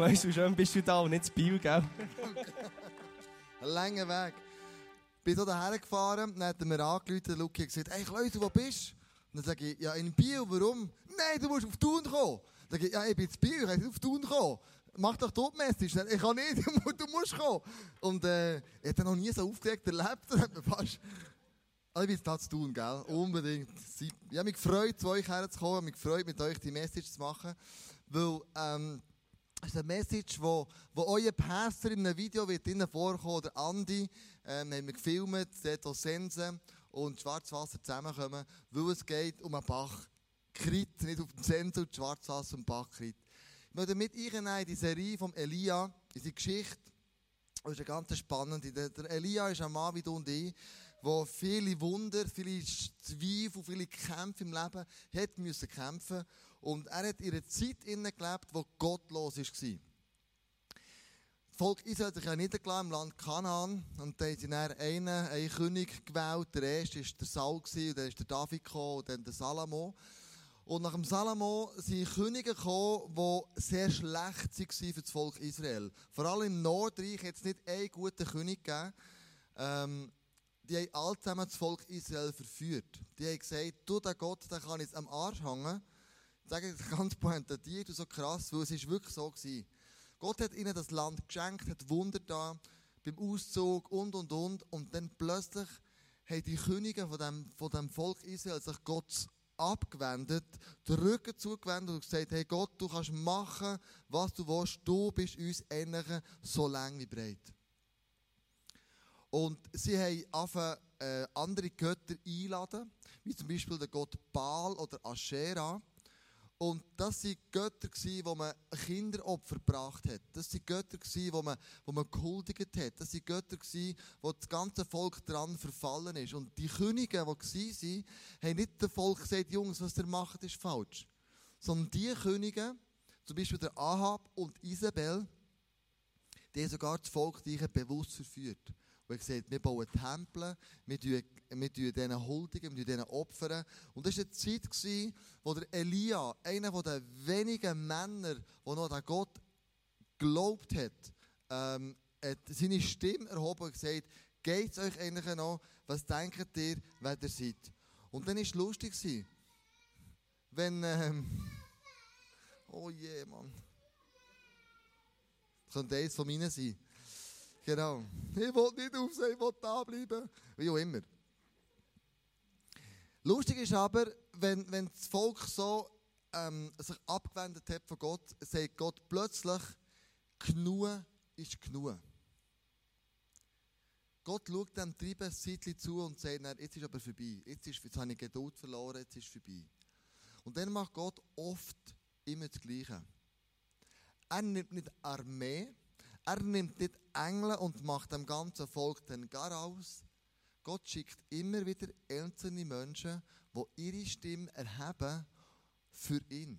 Kleusel, schön bist du da und nicht zu Biel, gell? Langer Weg. Bin so daher gefahren, dann hat er mir angerufen, Luki gesagt, hey Kleusel, wo bist du? Dann sage ich, ja, in Biel, warum? Nein, du musst auf Thun kommen. Dann sage ich, ja, ich bin in Biel, ich kann auf Thun kommen. Mach doch dort Message. Ich kann nicht, du musst kommen. Und äh, ich habe noch nie so aufgeregt erlebt. Das hat mir fast... Also ich das tun, gell? Unbedingt. Ich habe mich gefreut, zu euch herzukommen. Ich habe mich gefreut, mit euch die Message zu machen. Weil, ähm, es ist eine Message, wo, wo euer Pastor in einem Video wird vorkommen, der Andi, ähm, haben wir gefilmt, dort wo Sense und Schwarzwasser zusammenkommen, weil es geht um einen Bach. Krit, nicht auf den Sense und Schwarzwasser und Bach Krit. Ich möchte mit in die Serie von Elia, in die Geschichte. Das ist eine ganz spannende. Der Elia ist ein Mann wie du und ich, der viele Wunder, viele Zweifel, viele Kämpfe im Leben hat müssen kämpfen und er hat in einer Zeit gelebt, wo gottlos war. Das Volk Israel hat sich ja niedergelassen im Land Kanaan und da haben sie dann einen, einen König gewählt. Der erste war der Saul und dann der David gekommen, und dann der Salomo. Und nach dem Salomo sind Könige gekommen, die sehr schlecht waren für das Volk Israel. Vor allem im Nordreich hat es nicht einen guten König gegeben. Ähm, die haben alle zusammen das Volk Israel verführt. Die haben gesagt, du, der Gott, der kann jetzt am Arsch hängen. Ich sage ganz pointiert und so krass, weil es ist wirklich so gewesen. Gott hat ihnen das Land geschenkt, hat Wunder da, beim Auszug und, und, und. Und dann plötzlich haben die Könige von dem, von dem Volk Israel sich Gott abgewendet, den Rücken zugewendet und gesagt, hey Gott, du kannst machen, was du willst, du bist uns ähnlich so lang wie breit. Und sie haben angefangen, äh, andere Götter einladen, wie zum Beispiel der Gott Baal oder Aschera. Und das waren Götter, wo man Kinderopfer gebracht hat. Das waren Götter, wo man, wo man gehuldigt hat. Das waren Götter, wo das ganze Volk daran verfallen ist. Und die Könige, die waren, haben nicht dem Volk gesagt, Jungs, was ihr macht, ist falsch. Sondern die Könige, zum Beispiel der Ahab und Isabel, die haben sogar das Volk die bewusst verführt. Und er gesagt, wir bauen Tempel, wir tun, denen huldigen, wir tun denen opfern. Und das war eine Zeit, wo der Elia, einer der wenigen Männer, der noch an Gott geglaubt hat, ähm, hat seine Stimme erhoben und gesagt, geht es euch eigentlich noch? Was denkt ihr, wer ihr seid? Und dann war es lustig, wenn, ähm, oh je, Mann. Das könnte eines von meinen sein. Genau. Ich will nicht aufsehen, ich will da bleiben. Wie auch immer. Lustig ist aber, wenn, wenn das Volk so ähm, sich abgewendet hat von Gott, sagt Gott plötzlich, genug ist genug. Gott schaut dem Treiben Zeitchen zu und sagt, jetzt ist aber vorbei. Jetzt, ist, jetzt habe ich Geduld verloren, jetzt ist vorbei. Und dann macht Gott oft immer das Gleiche. Er nimmt nicht Armee, er nimmt nicht Engel und macht dem ganzen Volk den Gar aus. Gott schickt immer wieder einzelne Menschen, die ihre Stimme erheben für ihn.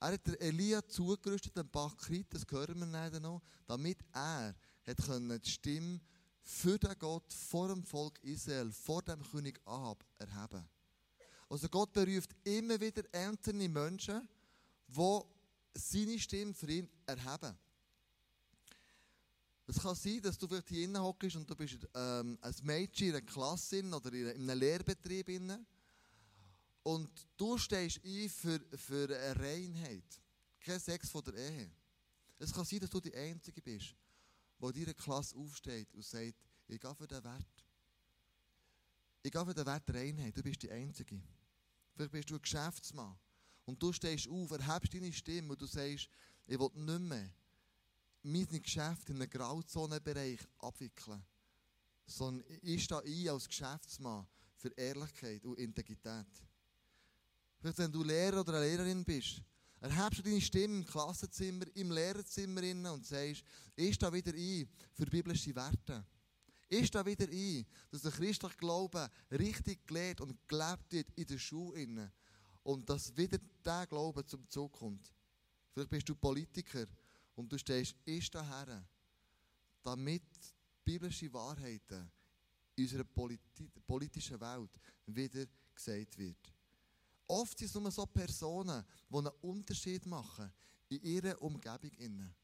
Er hat Elia zugerüstet, den Bachkrit, das hören wir leider noch, damit er die Stimme für den Gott vor dem Volk Israel, vor dem König Ahab erheben. Also Gott beruft immer wieder einzelne Menschen, die seine Stimme für ihn erheben. Es kann sein, dass du vielleicht hier innen hockst und du bist ähm, ein Mädchen in einer Klasse oder in einem Lehrbetrieb innen und du stehst ein für, für eine Reinheit. Kein Sex von der Ehe. Es kann sein, dass du die Einzige bist, die in deiner Klasse aufsteht und sagt, ich gehe für den Wert. Ich gehe für den Wert Reinheit. Du bist die Einzige. Vielleicht bist du ein Geschäftsmann. Und du stehst auf, erhebst deine Stimme und du sagst, ich will nicht mehr mein Geschäft in einem Grauzonenbereich abwickeln, sondern ich stehe ein als Geschäftsmann für Ehrlichkeit und Integrität. Vielleicht, wenn du Lehrer oder eine Lehrerin bist, erhebst du deine Stimme im Klassenzimmer, im Lehrerzimmer und sagst, ich stehe wieder ein für biblische Werte. Ich stehe wieder ein, dass der christliche Glaube richtig gelehrt und gelebt wird in der Schule und dass wieder der Glaube zum Zug kommt. Vielleicht bist du Politiker und du stehst ist daher, damit biblische Wahrheiten in unserer politi politischen Welt wieder gesagt wird. Oft sind es nur so Personen, die einen Unterschied machen in ihrer Umgebung inne.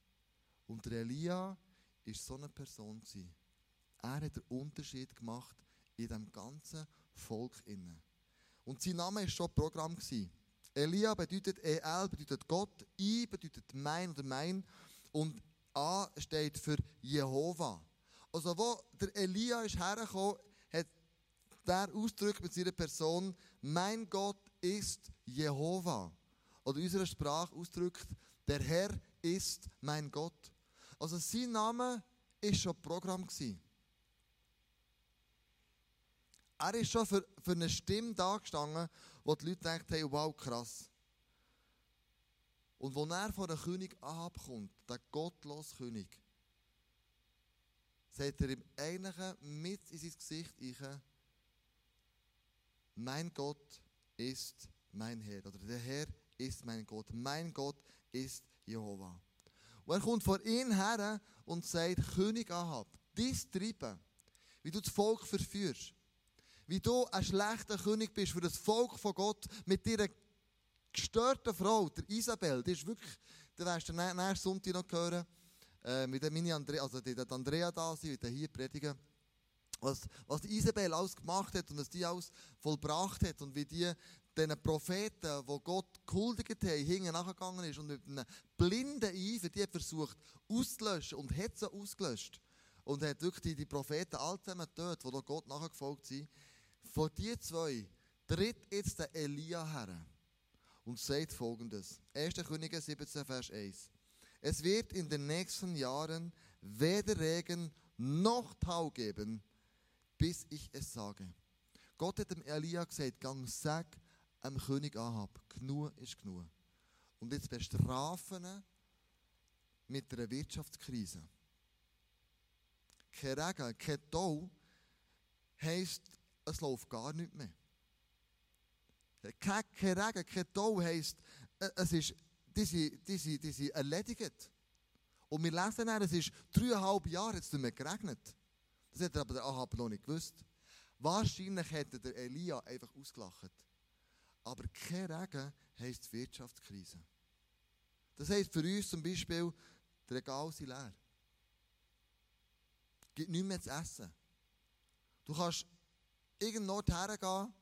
Und Elia war so eine Person. Er hat den Unterschied gemacht in dem ganzen Volk. Und sein Name war schon Programm. Elia bedeutet El, bedeutet Gott, I bedeutet mein oder mein und A steht für Jehova. Also wo der Elia ist hergekommen, hat der Ausdruck mit seiner Person, mein Gott ist Jehova. Oder in unserer Sprache ausdrückt, der Herr ist mein Gott. Also sein Name ist schon Programm gewesen. Er ist schon für, für eine Stimme da gestanden, wo die Leute denken, hey, wow, krass. Und als er von der König Ahab kommt, der gottlose König, sagt er ihm Eigentlichen mit in sein Gesicht mein Gott ist mein Herr. Oder der Herr ist mein Gott. Mein Gott ist Jehova. Und er kommt vor ihn her und sagt, König Ahab, dies Treiben, wie du das Volk verführst, wie du ein schlechter König bist für das Volk von Gott mit deiner gestörten Frau, der Isabel, die ist wirklich, da wirst du nächsten Sonntag noch hören, äh, mit der Mini Andrea, also die, die Andrea da sind, die hier predigen, was, was die Isabel alles gemacht hat und was die alles vollbracht hat und wie die diesen Propheten, die Gott gehuldigt haben, hinten nachgegangen ist und mit einem blinden Eifer die hat versucht auszulöschen und hat sie ausgelöscht. Und hat wirklich die, die Propheten all zusammen getötet, die Gott nachgefolgt sind. Von diesen zwei tritt jetzt der Elia her und sagt folgendes. 1. Könige 17, Vers 1. Es wird in den nächsten Jahren weder Regen noch Tau geben, bis ich es sage. Gott hat dem Elia gesagt, gang, sag dem König Ahab, genug ist genug. Und jetzt bestrafen ihn mit einer Wirtschaftskrise. Kein Regen, kein Tau heisst, es läuft gar nicht mehr. Kein, Regen, kein Tau heisst, es ist, die, sind, die, sind, die sind erledigt. Und wir lesen dann, es ist dreieinhalb Jahre jetzt nicht mehr geregnet. Das hat aber der Ahab noch nicht gewusst. Wahrscheinlich hätte der Elia einfach ausgelacht. Aber kein Regen heisst Wirtschaftskrise. Das heisst für uns zum Beispiel, die Regale sind leer. Es gibt nichts mehr zu essen. Du kannst irgendwo hergehen,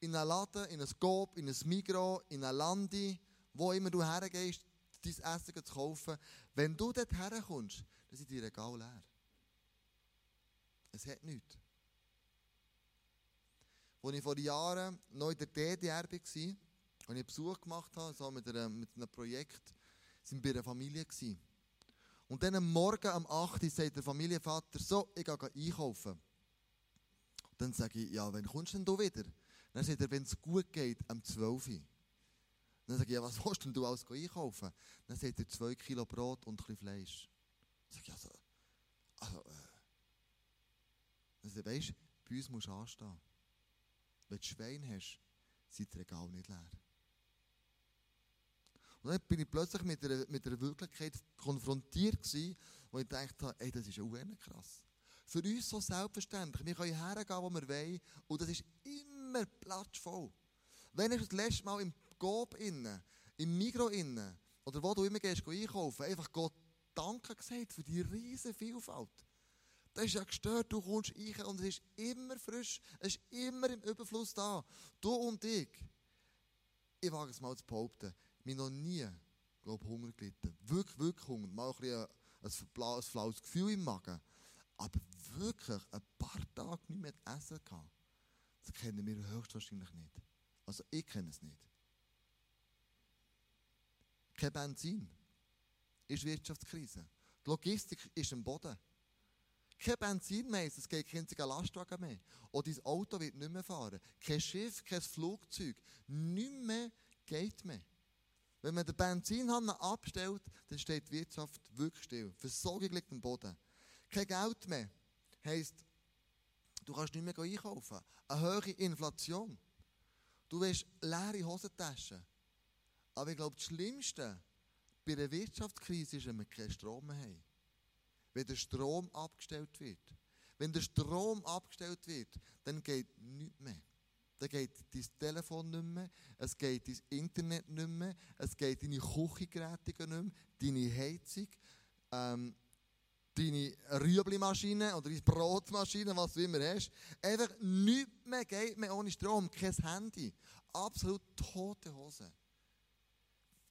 in einen Laden, in ein Coop, in ein Migros, in ein Landi, wo immer du hergehst, dein Essen zu kaufen. Wenn du dort herkommst, dann sind die Regale leer. Es hat nichts. Als ich vor Jahren noch in der DDR war, und ich Besuch gemacht habe, so mit, einer, mit einem Projekt, sind wir bei einer Familie. Gewesen. Und dann am Morgen um 8 Uhr sagt der Familienvater, so, ich gehe einkaufen. Und dann sage ich, ja, wann kommst denn du wieder? Dann sagt er, wenn es gut geht, um 12 Uhr. Dann sage ich, ja, was willst denn du alles einkaufen? Dann sagt er, 2 Kilo Brot und ein bisschen Fleisch. Dann sage ich, also, also äh. Dann sagt er, weißt du, bei uns musst du anstehen. Wenn du Schwein hast, sind die Regale nicht leer. Und dann bin ich plötzlich mit einer, mit einer Wirklichkeit konfrontiert gewesen, wo ich dachte, ey, das ist ja krass. Für uns so selbstverständlich. Wir können hergehen, wo wir wollen, und das ist immer platzvoll. Wenn ich das letzte Mal im Coop innen, im Migro innen, oder wo du immer gehst, einkaufen, einfach Gott Danke gesagt für die riesige Vielfalt. Das ist ja gestört, du kommst rein und es ist immer frisch, es ist immer im Überfluss da. Du und ich, ich wage es mal zu behaupten, mir noch nie, glaube Hunger gelitten. Wirklich, wirklich Hunger. Mal ein, bisschen ein, ein flaues Gefühl im Magen. Aber wirklich ein paar Tage nicht mehr essen gehabt. Das kennen wir höchstwahrscheinlich nicht. Also ich kenne es nicht. Kein Benzin. Ist Wirtschaftskrise. Die Logistik ist am Boden. Kein Benzin mehr, es geht kein Lastwagen mehr. Oder dein Auto wird nicht mehr fahren. Kein Schiff, kein Flugzeug. Nicht mehr geht mehr. Wenn man den Benzinhahn abstellt, dann steht die Wirtschaft wirklich still. Versorgung liegt am Boden. Kein Geld mehr. Heisst, du kannst nicht mehr einkaufen. Eine hohe Inflation. Du willst leere Hosentaschen. Aber ich glaube, das Schlimmste bei einer Wirtschaftskrise ist, wenn wir keinen Strom mehr haben wenn der Strom abgestellt wird. Wenn der Strom abgestellt wird, dann geht nichts mehr. dann geht dein Telefon nicht mehr, es geht dein Internet nicht mehr, es geht deine Küchengeräte nicht mehr, deine Heizung, ähm, deine Rüblimaschine oder deine Brotmaschine, was du immer hast. Einfach nichts mehr geht mehr ohne Strom, kein Handy. Absolut tote Hose.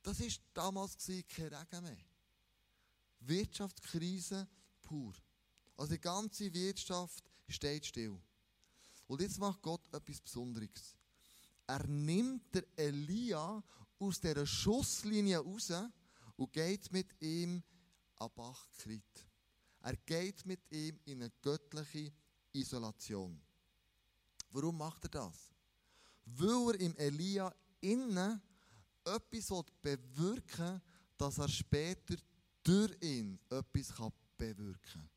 Das war damals kein Regen mehr. Wirtschaftskrise pur. Also die ganze Wirtschaft steht still. Und jetzt macht Gott etwas Besonderes. Er nimmt der Elia aus dieser Schusslinie raus und geht mit ihm an Bach Krit. Er geht mit ihm in eine göttliche Isolation. Warum macht er das? Weil er im Elia innen etwas bewirken will, dass er später durch ihn etwas bewirken kann.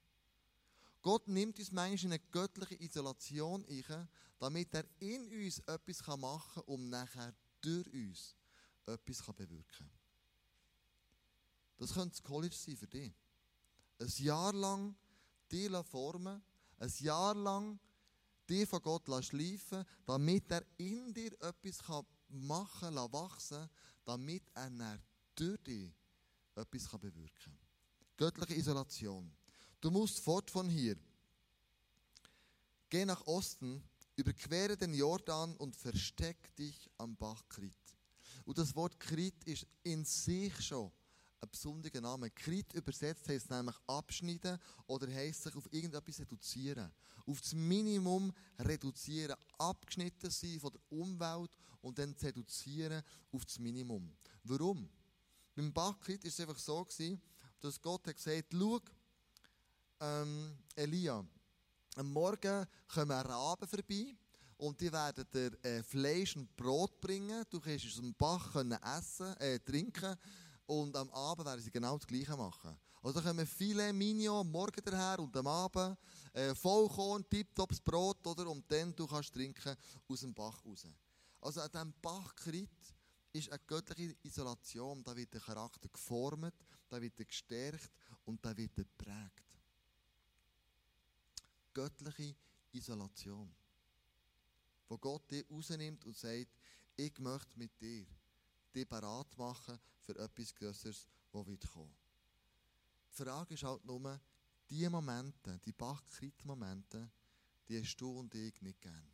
Gott nimmt uns manchmal in eine göttliche Isolation ein, damit er in uns etwas machen kann, um nachher durch uns etwas bewirken kann. Das könnte das College sein für dich. Ein Jahr lang dich formen, ein Jahr lang dich von Gott schleifen damit er in dir etwas machen kann, wachsen damit er dann durch dich etwas bewirken kann. Göttliche Isolation. Du musst fort von hier. Geh nach Osten, überquere den Jordan und versteck dich am Bach Krit. Und das Wort Krit ist in sich schon ein besonderer Name. Krit übersetzt heißt nämlich abschneiden oder heißt sich auf irgendetwas reduzieren. Auf das Minimum reduzieren, abgeschnitten sein von der Umwelt und dann reduzieren auf das Minimum. Warum? Beim Bachkrit war es einfach so, dass Gott hat gesagt hat, ähm, Elia, am Morgen kommen Raben vorbei und die werden dir äh, Fleisch und Brot bringen. Du kannst aus dem Bach können essen, äh, trinken und am Abend werden sie genau das Gleiche machen. Also da kommen viele Mignon am Morgen daher und am Abend äh, Vollkorn, Tiptops Brot, oder? Und dann du kannst trinken aus dem Bach raus. Also an diesem Bachkrit ist eine göttliche Isolation. Da wird der Charakter geformt, da wird er gestärkt und da wird er geprägt göttliche Isolation. Wo Gott dich rausnimmt und sagt, ich möchte mit dir dich bereit machen für etwas Größeres, das wird kommen. Die Frage ist halt nur, diese Momente, die Bachkrit-Momente, die hast du und ich nicht gern.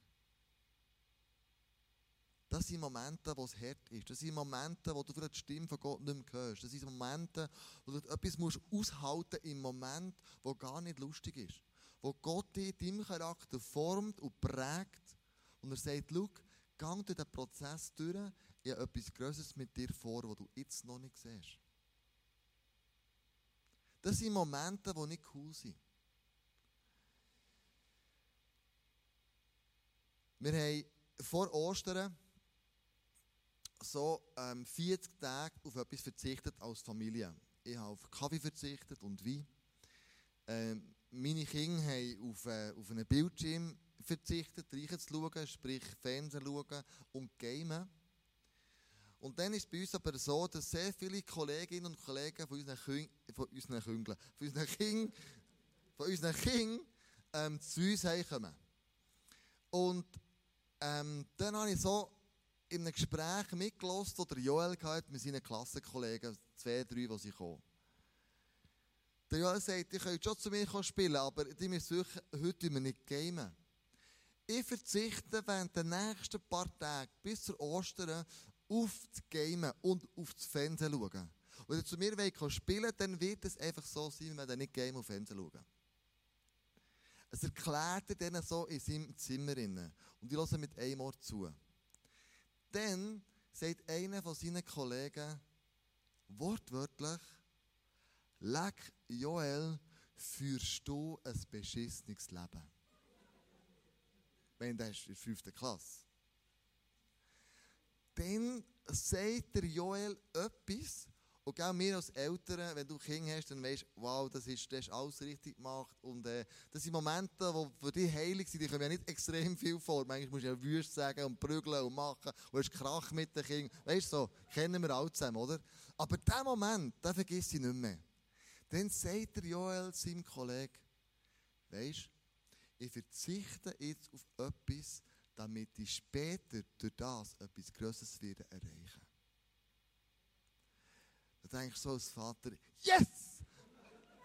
Das sind Momente, wo es hart ist. Das sind Momente, wo du vielleicht die Stimme von Gott nicht mehr hörst. Das sind Momente, wo du etwas musst aushalten im Moment, wo gar nicht lustig ist wo Gott dich in deinem Charakter formt und prägt. Und er sagt, schau, gang durch den Prozess durch, ich habe etwas Größeres mit dir vor, was du jetzt noch nicht siehst. Das sind Momente, die nicht cool sind. Wir haben vor Ostern so ähm, 40 Tage auf etwas verzichtet als Familie. Ich habe auf Kaffee verzichtet und Wein. Ähm, meine Kinder haben auf, äh, auf einen Bildschirm verzichtet, Reichen zu schauen, sprich Fernsehen schauen und gamen. Und dann ist es bei uns aber so, dass sehr viele Kolleginnen und Kollegen von unseren, Küng von unseren Küngeln, von unseren Kindern, von unseren Kindern ähm, zu uns kommen. Und ähm, dann habe ich so in einem Gespräch mitgelassen, oder Joel hatte mit seinen Klassenkollegen, zwei, drei, die sie kommen. Der Joel sagt, ihr könnt schon zu mir spielen, aber die müssen heute nicht gamen. Ich verzichte während der nächsten paar Tage bis zur Ostern auf das Gamen und auf das Fernsehen schauen. Wenn ihr zu mir wollt spielen dann wird es einfach so sein, wenn ihr nicht Game auf Fernsehen schauen. Es erklärt er denen so in seinem Zimmer. Und ich höre mit einem Ohr zu. Dann sagt einer von seinen Kollegen wortwörtlich, Leck, Joel, führst du ein beschissenes Leben. Wenn das ist in der fünften Klasse. Dann sagt der Joel etwas, und auch wir als Eltern, wenn du Kinder hast, dann weißt du, wow, das ist, das ist alles richtig gemacht. Und äh, das sind Momente, die für dich heilig sind, die kommen ja nicht extrem viel vor. Manchmal musst du ja wüst sagen und prügeln und machen. Und hast Krach mit den Kindern. Weißt du, so, kennen wir alle zusammen, oder? Aber diesen Moment, den vergisst ich nicht mehr. Dann sagt der Joel seinem Kollegen, weisst, ich verzichte jetzt auf etwas, damit ich später durch das etwas Größeres werde erreichen. Da denke ich so als Vater, yes!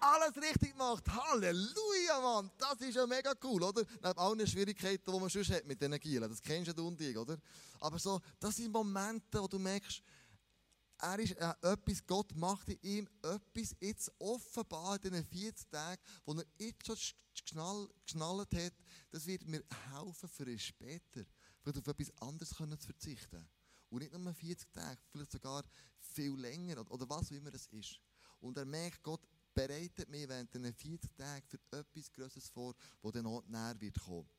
Alles richtig gemacht, Halleluja, Mann! Das ist ja mega cool, oder? Neben allen Schwierigkeiten, die man schon hat mit diesen Gielen, das kennst du und oder? Aber so, das sind Momente, wo du merkst, er ist äh, etwas, Gott macht in ihm etwas jetzt offenbar in diesen 40 Tagen, wo er jetzt schon geschnall, geschnallt hat, das wird mir helfen für ihn später, vielleicht auf etwas anderes zu verzichten. Und nicht nur 40 Tage, vielleicht sogar viel länger oder was auch immer es ist. Und er merkt, Gott bereitet mich während diesen 40 Tagen für etwas Größeres vor, das dann auch näher wird kommen.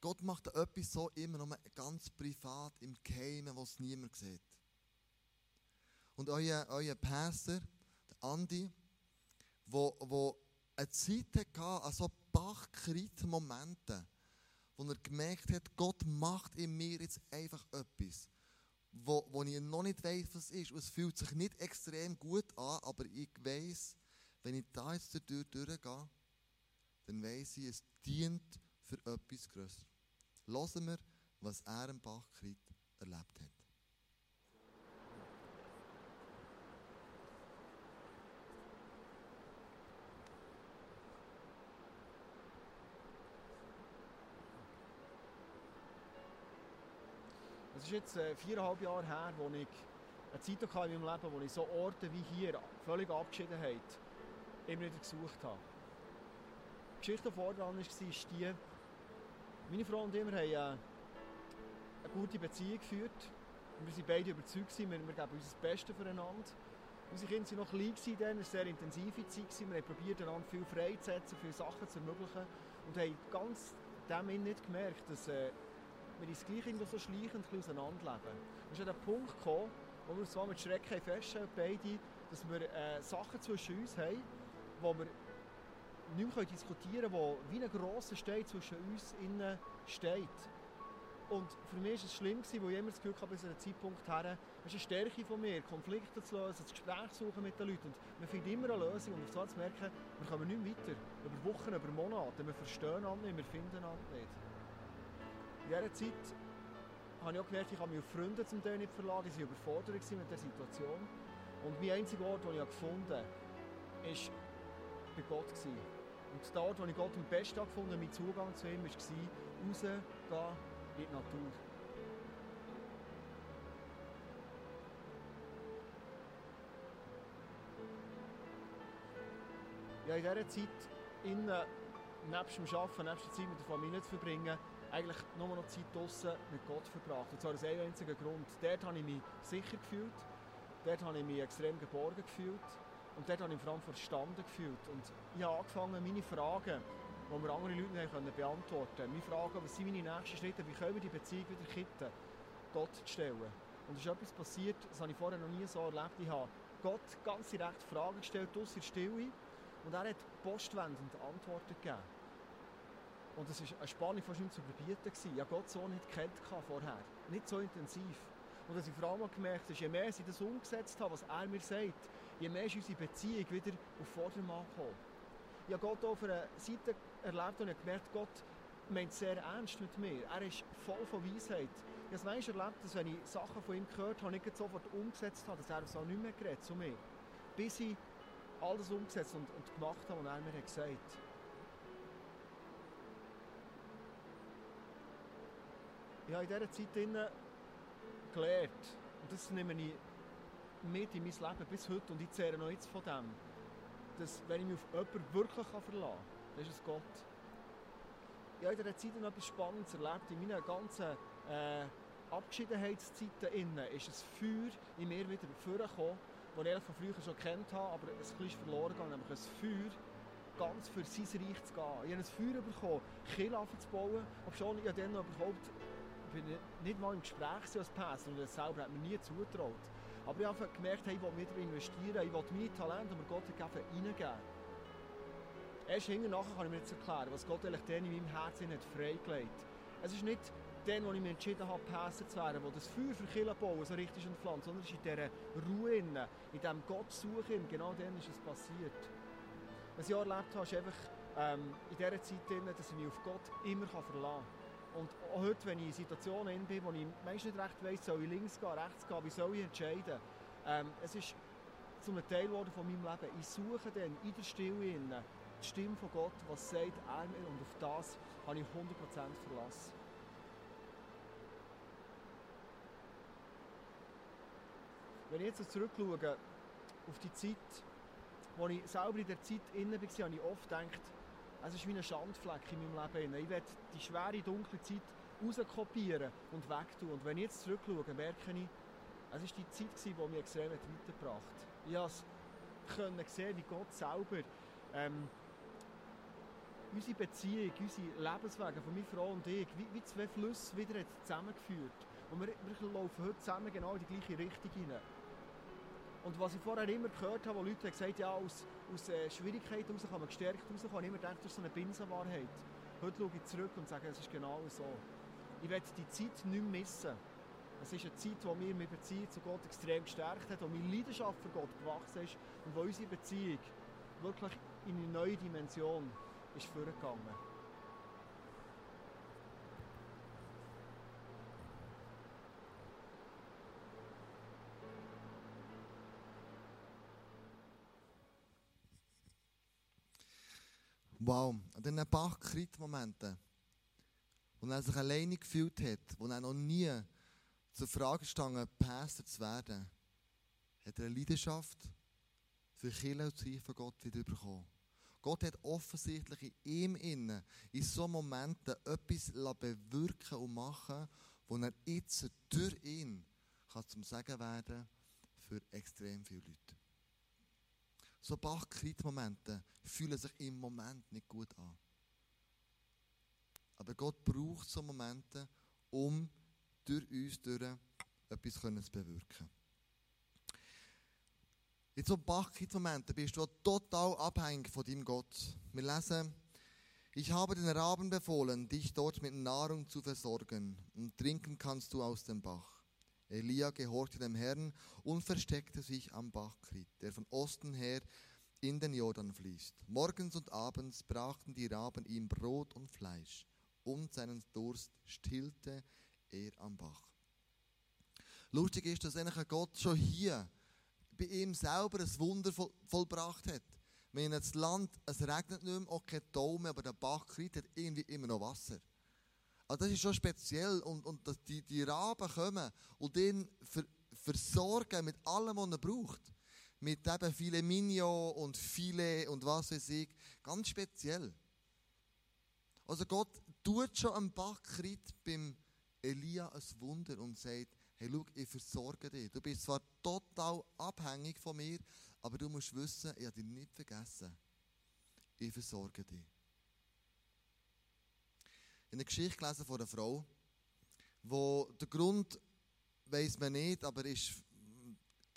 Gott macht etwas so immer noch ganz privat im Geheimen, was niemand sieht. Und euer, euer Pastor, der Andi, wo, wo eine Zeit hatte, an so Bachkrit-Momenten, wo er gemerkt hat, Gott macht in mir jetzt einfach etwas, wo, wo ich noch nicht weiß, was es ist. Und es fühlt sich nicht extrem gut an, aber ich weiß, wenn ich da jetzt durch durchgehe, dann weiß ich, es dient für etwas Größeres. Hören wir, was er im Bachkrit erlebt hat. Es ist jetzt äh, viereinhalb Jahre her, wo ich eine Zeit hatte in meinem Leben, wo ich so Orte wie hier, völlig Abgeschiedenheit, immer wieder gesucht habe. Die Geschichte, die vor dran war, ist die, meine Frau und ich, haben äh, eine gute Beziehung geführt. Wir waren beide überzeugt, wir, wir geben das Beste füreinander. Unsere Kinder waren noch klein, es war eine sehr intensive Zeit. Wir haben probiert, einander viel freizusetzen, viele Sachen zu ermöglichen. Und haben ganz dem nicht gemerkt, dass äh, wir uns gleich irgendwo so schleichend auseinanderleben. Es ist an den Punkt gekommen, wo wir zwar mit Schrecken feststellen, beide, dass wir äh, Sachen zwischen uns haben, wo wir nicht mehr diskutieren können, wo wie ein grosser Stein zwischen uns innen steht. Und für mich war es schlimm, weil ich immer das Gefühl hatte, bis einem Zeitpunkt her, es ist eine Stärke von mir, Konflikte zu lösen, das Gespräch zu suchen mit den Leuten. Und man findet immer eine Lösung und auf so zu merken, wir kommen nicht weiter. Über Wochen, über Monate. Wir verstehen einander nicht, wir finden einander nicht. In dieser Zeit habe ich auch gemerkt, ich habe mich auf Freunde zum Teil nicht verlassen, die waren überfordert mit der Situation. Und mein einziger Ort, den ich gefunden habe, war bei Gott. Und der Ort, wo ich Gott am besten gefunden habe, mein Zugang zu ihm, war rausgehen in die Natur. Ja, in dieser Zeit, innen, nebst dem Arbeiten, nebst der Zeit mit der Familie zu verbringen, eigentlich nur noch Zeit draußen mit Gott verbracht. Und zwar aus einem einzigen Grund. Dort habe ich mich sicher gefühlt, dort habe ich mich extrem geborgen gefühlt und dort habe ich mich vor allem verstanden gefühlt. Und ich habe angefangen, meine Fragen, die mir andere Leute nicht können beantworten meine Fragen, was sind meine nächsten Schritte, wie können wir die Beziehung wieder kitten, Gott zu stellen. Und es ist etwas passiert, das habe ich vorher noch nie so erlebt. Ich habe Gott ganz direkt Fragen gestellt, aus der Stille, und er hat postwendend Antworten gegeben. Und es war eine Spannung fast nicht zu überbieten. Ich habe Gott so nicht kennt vorher. Nicht so intensiv. Und was ich vor allem gemerkt habe, je mehr ich das umgesetzt habe, was er mir sagt, je mehr ist unsere Beziehung wieder auf Vordermann gekommen. Ich habe Gott auf einer Seite erlebt und habe gemerkt, Gott meint sehr ernst mit mir. Er ist voll von Weisheit. Ich habe es erlebt, dass wenn ich Sachen von ihm gehört habe, nicht sofort umgesetzt habe, dass er so nicht mehr geredet zu mir. Bis ich all das umgesetzt und, und gemacht habe, was er mir gesagt hat. Ich habe in dieser Zeit gelernt, und das nehme ich mit in mein Leben bis heute und ich zehre noch jetzt von dem, dass wenn ich mich auf jemanden wirklich verlassen kann, dann ist es Gott. Ich habe in dieser Zeit noch etwas Spannendes erlebt. In meinen ganzen äh, Abgeschiedenheitszeiten ist ein Feuer in mir wieder vorgekommen, das ich von früher schon kennt habe, aber es ist verloren gegangen. Nämlich ein Feuer, ganz für sein Reich zu gehen. Ich habe ein Feuer bekommen, Kirche zu bauen, obwohl ich dann noch überhaupt bin nicht mal im Gespräch als Pastor und das selber hat mir nie zugetraut. Aber ich habe gemerkt, hey, ich will wieder investieren, ich will meine Talente, die Gott gegeben reingeben. Erst hinterher kann ich mir jetzt erklären, was Gott eigentlich in meinem Herzen hat freigelegt. Es ist nicht dann, wo ich mich entschieden habe, Pastor zu werden, wo das Feuer für Kirche bauen so richtig entflammt, sondern es ist in dieser Ruhe, in diesem Gott genau dann ist es passiert. Was ich erlebt habe, ist einfach ähm, in dieser Zeit, dass ich mich auf Gott immer verlassen kann. Und auch heute, wenn ich in Situationen bin, wo ich meistens nicht recht weiss, soll ich links gehen, rechts gehen, wie soll ich entscheiden? Ähm, es ist zu einem Teil geworden von meinem Leben. Ich suche dann in der Stille innen die Stimme von Gott, was sagt er mir und auf das habe ich 100% Verlass. Wenn ich jetzt zurückschaue auf die Zeit, wo ich selber in der Zeit innen war, habe ich oft gedacht, es ist wie ein Schandfleck in meinem Leben. Ich werde die schwere, dunkle Zeit rauskopieren und wegtun. Und wenn ich jetzt zurückschaue, merke ich, es war die Zeit, die mich extrem weitergebracht hat. Ich konnte sehen, wie Gott selber ähm, unsere Beziehung, unsere Lebenswege von meiner Frau und ich, wie, wie zwei Flüsse wieder zusammengeführt. Und wir, wir laufen heute zusammen genau in die gleiche Richtung hinein. Und was ich vorher immer gehört habe, wo Leute gesagt haben, ja, aus, aus äh, Schwierigkeiten heraus kann man gestärkt rauskommen, ich immer gedacht, das ist so eine Binsenwahrheit. Heute schaue ich zurück und sage, es ist genau so. Ich werde die Zeit nicht missen. Es ist eine Zeit, die mir meine Beziehung zu Gott extrem gestärkt hat, wo meine Leidenschaft für Gott gewachsen ist und wo unsere Beziehung wirklich in eine neue Dimension ist vorgegangen. Wow, an diesen Bach-Krit-Momenten, wo er sich alleine gefühlt hat, wo er noch nie zur Frage gestanden Pastor zu werden, hat er eine Leidenschaft für Kirche und Zeichen von Gott wieder bekommen. Gott hat offensichtlich in ihm innen, in so Momenten etwas bewirken und machen, wo er jetzt durch ihn kann zum Sagen werden für extrem viele Leute. So Bach-Krit-Momente fühlen sich im Moment nicht gut an. Aber Gott braucht so Momente, um durch uns durch etwas zu bewirken. In so Bachkit-Momenten bist du total abhängig von deinem Gott. Wir lesen, ich habe den Raben befohlen, dich dort mit Nahrung zu versorgen, und trinken kannst du aus dem Bach. Elia gehorchte dem Herrn und versteckte sich am Bach der von Osten her in den Jordan fließt. Morgens und abends brachten die Raben ihm Brot und Fleisch, und seinen Durst stillte er am Bach. Lustig ist, dass eigentlich Gott schon hier bei ihm selber ein Wunder voll, vollbracht hat. Wenn das Land, es regnet nicht mehr, auch kein Tau mehr, aber der Bach hat irgendwie immer noch Wasser. Also das ist schon speziell und, und dass die, die Raben kommen und ihn ver, versorgen mit allem, was er braucht. Mit eben viele Mignon und Filet und was weiß ich. Ganz speziell. Also Gott tut schon am Bachkrit beim Elia ein Wunder und sagt, hey, schau, ich versorge dich. Du bist zwar total abhängig von mir, aber du musst wissen, ich habe dich nicht vergessen. Ich versorge dich. In einer Geschichte gelesen von einer Frau, wo der Grund weiß man nicht, aber ist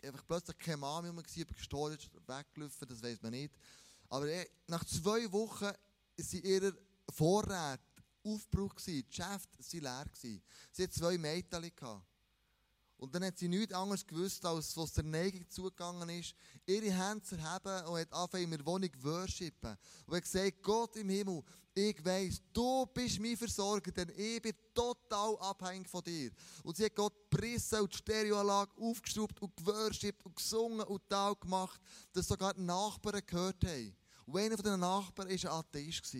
einfach plötzlich keine Mami mehr gewesen, gestorben, weggelaufen, das weiß man nicht. Aber nach zwei Wochen sind ihre Vorräte aufgebraucht, die Geschäfte waren leer. Sie hatte zwei Mädchen. Und dann hat sie nichts anderes gewusst, als was der Neigung zugegangen ist, ihre Hände zu erheben und hat angefangen in ihrer Wohnung worshipen. Und hat gesagt, Gott im Himmel, ich weiss, du bist mein Versorger, denn ich bin total abhängig von dir. Und sie hat Gott gerissen und die Stereoanlage aufgeschraubt und geworshipped und gesungen und Tal gemacht, dass sogar die Nachbarn gehört haben. Und einer von den Nachbarn war ein Atheist.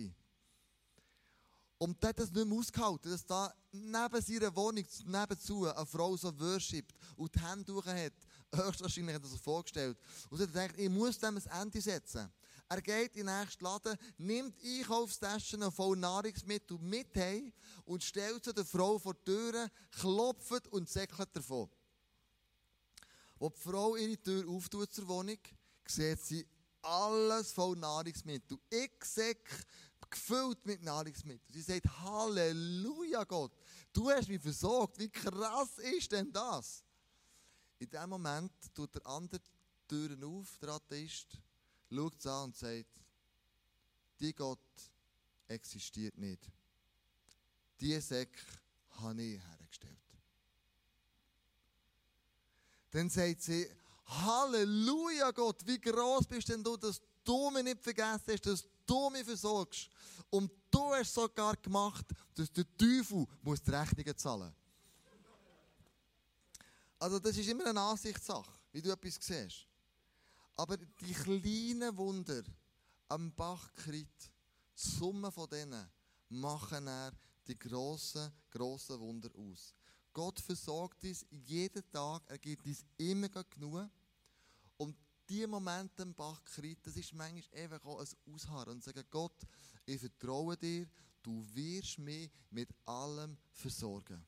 Und der hat es nicht mehr ausgehalten, dass da neben seiner Wohnung, nebenzu, eine Frau so worshipt und die Hände durch hat. Höchstwahrscheinlich hat er sich vorgestellt. Und er hat gedacht, ich muss dem ein Ende setzen. Er geht in den nächsten Laden, nimmt Einkaufstaschen voll Nahrungsmittel mit heim und stellt sie der Frau vor die Tür, klopft und säckelt davon. Als die Frau ihre Tür auftut zur Wohnung, sieht sie alles voll Nahrungsmittel. Ich Säck, gefüllt mit Nahrungsmitteln. Sie sagt, Halleluja Gott, du hast mich versorgt. Wie krass ist denn das? In dem Moment tut der andere Türen auf, der Atheist, schaut es an und sagt, die Gott existiert nicht. Die Säcke habe ich hergestellt. Dann sagt sie, Halleluja Gott, wie groß bist denn du, dass du mich nicht vergessen hast, dass du mich versorgst. Und du hast sogar gemacht, dass der Teufel muss die Rechnungen zahlen Also das ist immer eine Ansichtssache, wie du etwas siehst. Aber die kleinen Wunder am Bachkrit, die Summe von denen, machen er die grossen, grossen Wunder aus. Gott versorgt uns jeden Tag, er gibt uns immer genug. Diese Momente im Bachkrit, das ist manchmal einfach auch ein Ausharren und sagen, Gott, ich vertraue dir, du wirst mich mit allem versorgen.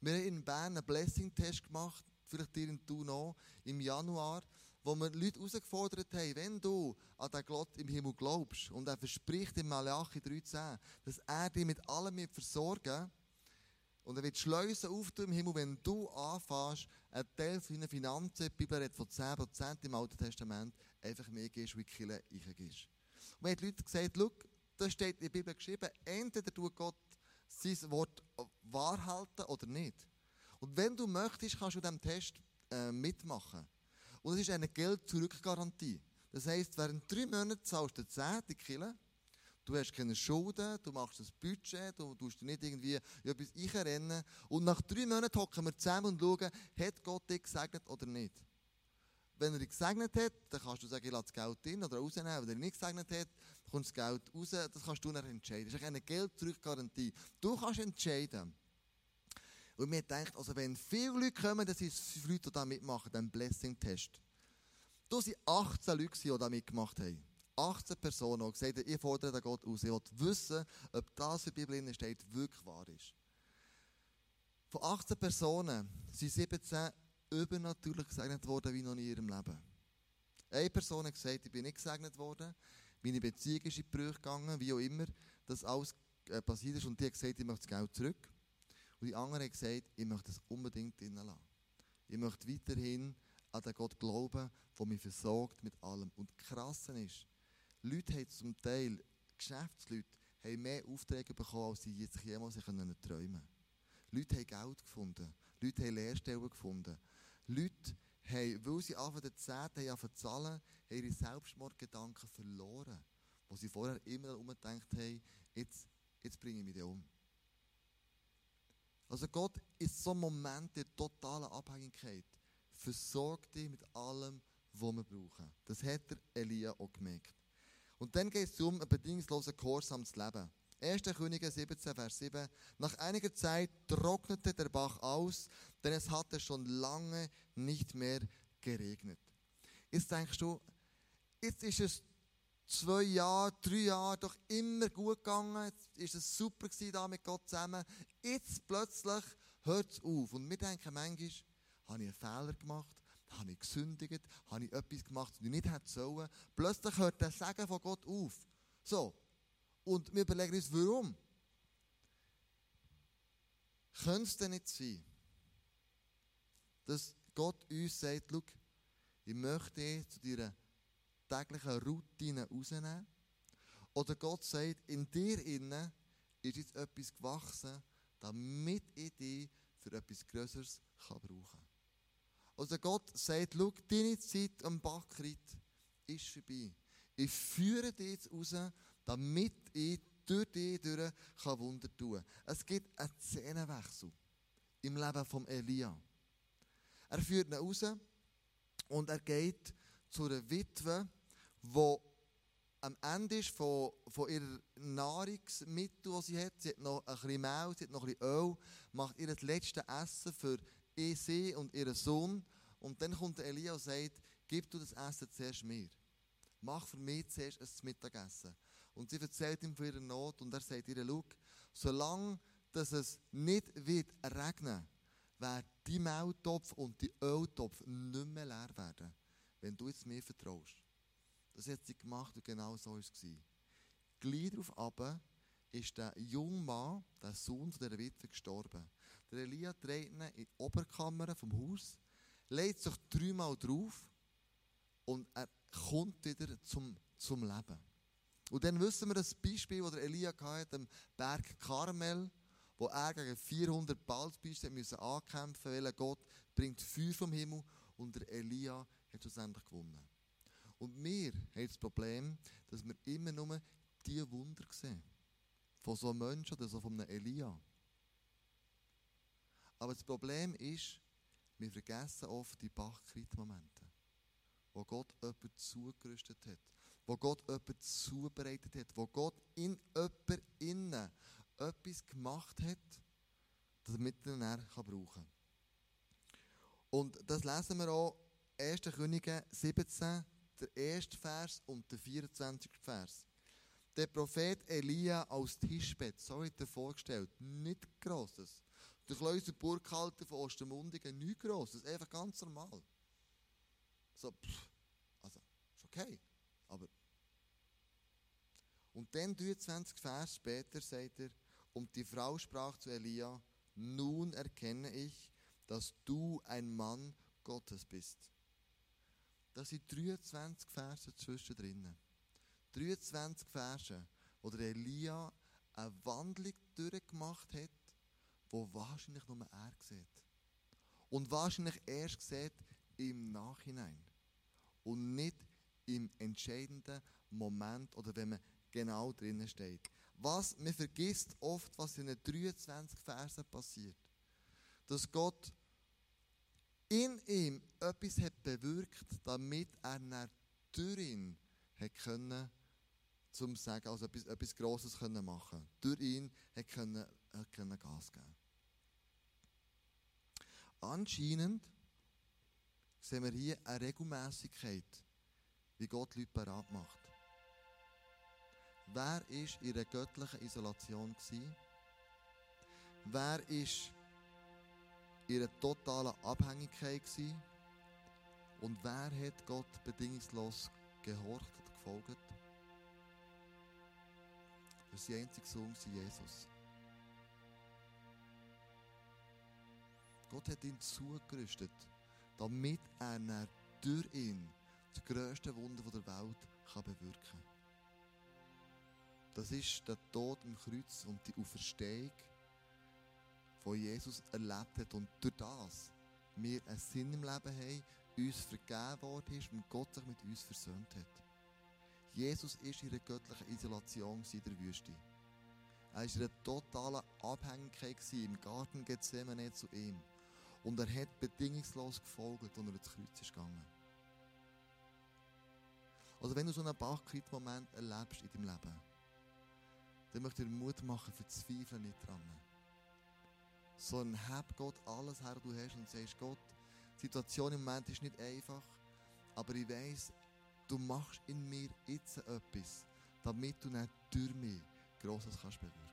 Wir haben in Bern einen Blessing-Test gemacht, vielleicht dir in Thun auch, im Januar, wo wir Leute herausgefordert haben, wenn du an den Gott im Himmel glaubst und er verspricht in Malachi 3,10, dass er dich mit allem mit versorgen und er wird Schleusen auftun im Himmel, wenn du anfängst, einen Teil von Finanzen, die Bibel redet von 10% im Alten Testament, einfach mehr gehst, wie Kirche reingehst. Und haben die Leute gesagt, schau, das steht in der Bibel geschrieben, entweder tut Gott sein Wort wahrhalten oder nicht. Und wenn du möchtest, kannst du diesem Test äh, mitmachen. Und es ist eine Geld-Zurück-Garantie. Das heisst, während drei Monaten zahlst du 10 die Kille. Du hast keine Schulden, du machst das Budget, du tust dir nicht irgendwie etwas einrennen. Und nach drei Monaten hocken wir zusammen und schauen, hat Gott dich gesegnet oder nicht. Wenn er dich gesegnet hat, dann kannst du sagen, ich lasse das Geld in oder rausnehmen. Wenn er dich nicht gesegnet hat, dann kommt das Geld raus. Das kannst du dann entscheiden. Das ist eine Geld-Zurück-Garantie. Du kannst entscheiden. Und mir denkt, also wenn viele Leute kommen, das sind fünf Leute, die da mitmachen, den Blessing-Test. Da waren 18 Leute, die da mitgemacht haben. 18 Personen, die gesagt ich fordere den Gott aus. Ich will wissen, ob das in der Bibel steht, wirklich wahr ist. Von 18 Personen sind 17 übernatürlich gesegnet worden wie noch nie in ihrem Leben. Eine Person hat gesagt, ich bin nicht gesegnet worden, meine Beziehung ist in die Brüche gegangen, wie auch immer das alles äh, passiert ist. Und die hat gesagt, ich möchte das Geld zurück. Und die andere hat gesagt, ich möchte es unbedingt drinnen lassen. Ich möchte weiterhin an den Gott glauben, der mich versorgt mit allem. Und das Krasse ist, Leute haben zum Teil, Geschäftsleute, haben mehr Aufträge bekommen, als sie sich jemals träumen können. Leute haben Geld gefunden. Leute haben Lehrstellen gefunden. Leute haben, weil sie anfangen der Zehnte haben zahlen, haben ihre Selbstmordgedanken verloren. Wo sie vorher immer darum gedacht haben, jetzt, jetzt bringe ich mich um. Also Gott ist so ein Moment der totalen Abhängigkeit. Versorgt dich mit allem, was wir brauchen. Das hat der Elia auch gemerkt. Und dann geht es um ein bedingungsloses Gehorsam zu leben. 1. Könige 17, Vers 7. Nach einiger Zeit trocknete der Bach aus, denn es hatte schon lange nicht mehr geregnet. Jetzt denkst du, jetzt ist es zwei Jahre, drei Jahre doch immer gut gegangen. Jetzt war es super da mit Gott zusammen. Jetzt plötzlich hört es auf. Und wir denken manchmal, habe ich einen Fehler gemacht? Habe ich gesündigt? Habe ich etwas gemacht, was ich nicht hätte sollen? Plötzlich hört der Segen von Gott auf. So. Und wir überlegen uns, warum? Könnte es denn nicht sein, dass Gott uns sagt, schau, ich möchte dich zu deiner täglichen Routine rausnehmen. Oder Gott sagt, in dir innen ist jetzt etwas gewachsen, damit ich dich für etwas Größeres brauchen kann. Also Gott sagt, schau, deine Zeit am Bachkrit ist vorbei. Ich führe dich jetzt raus, damit ich durch dich durch kann Wunder tun kann. Es gibt einen Szenenwechsel im Leben von Elia. Er führt ihn raus und er geht zu einer Witwe, die am Ende ist von, von ihrer Nahrungsmittel, die sie hat. Sie hat noch ein bisschen Mehl, sie hat noch ein bisschen Öl, macht ihr das letzte Essen für sie und ihren Sohn. Und dann kommt Elia und sagt, gib du das Essen zuerst mir. Mach für mich zuerst ein Mittagessen. Und sie erzählt ihm von ihrer Not und er sagt ihr, schau, solange dass es nicht wird regnen, wird die Mehltopf und die Öltopf nicht mehr leer werden, wenn du jetzt mir vertraust. Das hat sie gemacht und genau so war es. Gleich darauf ist der junge Mann, der Sohn dieser Witwe, gestorben. Der Elia trägt ihn in die Oberkammer vom Haus, legt sich dreimal drauf und er kommt wieder zum, zum Leben. Und dann wissen wir das Beispiel, das Elia hatte, am Berg Karmel, wo er gegen 400 Balzbiester müssen ankämpfen weil Gott bringt Feuer vom Himmel und der Elia hat schlussendlich gewonnen. Und wir haben das Problem, dass wir immer nur diese Wunder sehen. von so einem Menschen oder so von einem Elia. Aber das Problem ist, wir vergessen oft die Bachkrit-Momente, wo Gott jemanden zugerüstet hat, wo Gott jemanden zubereitet hat, wo Gott in jemanden innen etwas gemacht hat, damit er ihn brauchen kann. Und das lesen wir auch 1. Könige 17, der erste Vers und der 24. Vers. Der Prophet Elia aus Tischbett, so wird er vorgestellt, nichts Grosses. Der kleine Burghalter von Ostermundigen, nichts Grosses, einfach ganz normal. So, pff, also, ist okay, aber... Und dann 23 Vers später sagt er, und die Frau sprach zu Elia, nun erkenne ich, dass du ein Mann Gottes bist. Da sind 23 Verse zwischendrin. 23 Verse, wo der Elia eine Wandlung durchgemacht hat, wo wahrscheinlich nur er sieht. Und wahrscheinlich erst sieht im Nachhinein. Und nicht im entscheidenden Moment oder wenn man genau drinnen steht. Was man vergisst oft, was in den 23 Versen passiert. Dass Gott in ihm etwas hat bewirkt, damit er durch ihn hat können, zum sagen, also etwas, etwas Grosses können machen. Durch ihn hat können, hat können Gas geben. Anscheinend sehen wir hier eine Regelmäßigkeit, wie Gott Leute parat macht. Wer war in einer göttlichen Isolation? Wer war ihre totale Abhängigkeit gewesen. Und wer hat Gott bedingungslos gehorcht und gefolgt? Das ist die einzige Sohn, Jesus. Gott hat ihn zugerüstet, damit er durch ihn das grösste Wunder der Welt kann bewirken kann. Das ist der Tod im Kreuz und die Auferstehung von Jesus erlebt hat und durch das wir einen Sinn im Leben haben, uns vergeben worden ist und Gott sich mit uns versöhnt hat. Jesus war in einer göttlichen Isolation in der Wüste. Er war in einer totalen Abhängigkeit im Garten Gethsemane zu ihm. Und er hat bedingungslos gefolgt, und er ins Kreuz ist gegangen. Also wenn du so einen Bachkrit-Moment erlebst in deinem Leben, dann möchte ich dir Mut machen, verzweifle nicht dran sondern heb Gott alles her, was du hast und sagst, Gott, die Situation im Moment ist nicht einfach, aber ich weiß, du machst in mir jetzt etwas, damit du nicht durch mich Grosses kannst bewirken.